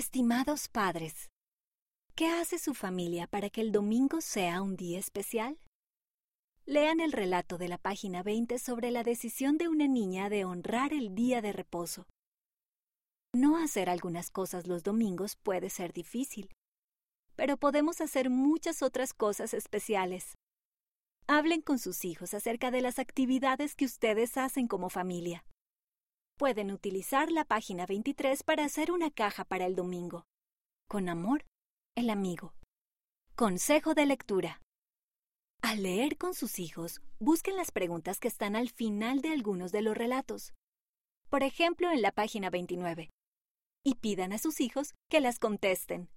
Estimados padres, ¿qué hace su familia para que el domingo sea un día especial? Lean el relato de la página 20 sobre la decisión de una niña de honrar el día de reposo. No hacer algunas cosas los domingos puede ser difícil, pero podemos hacer muchas otras cosas especiales. Hablen con sus hijos acerca de las actividades que ustedes hacen como familia. Pueden utilizar la página 23 para hacer una caja para el domingo. Con amor, el amigo. Consejo de lectura. Al leer con sus hijos, busquen las preguntas que están al final de algunos de los relatos. Por ejemplo, en la página 29. Y pidan a sus hijos que las contesten.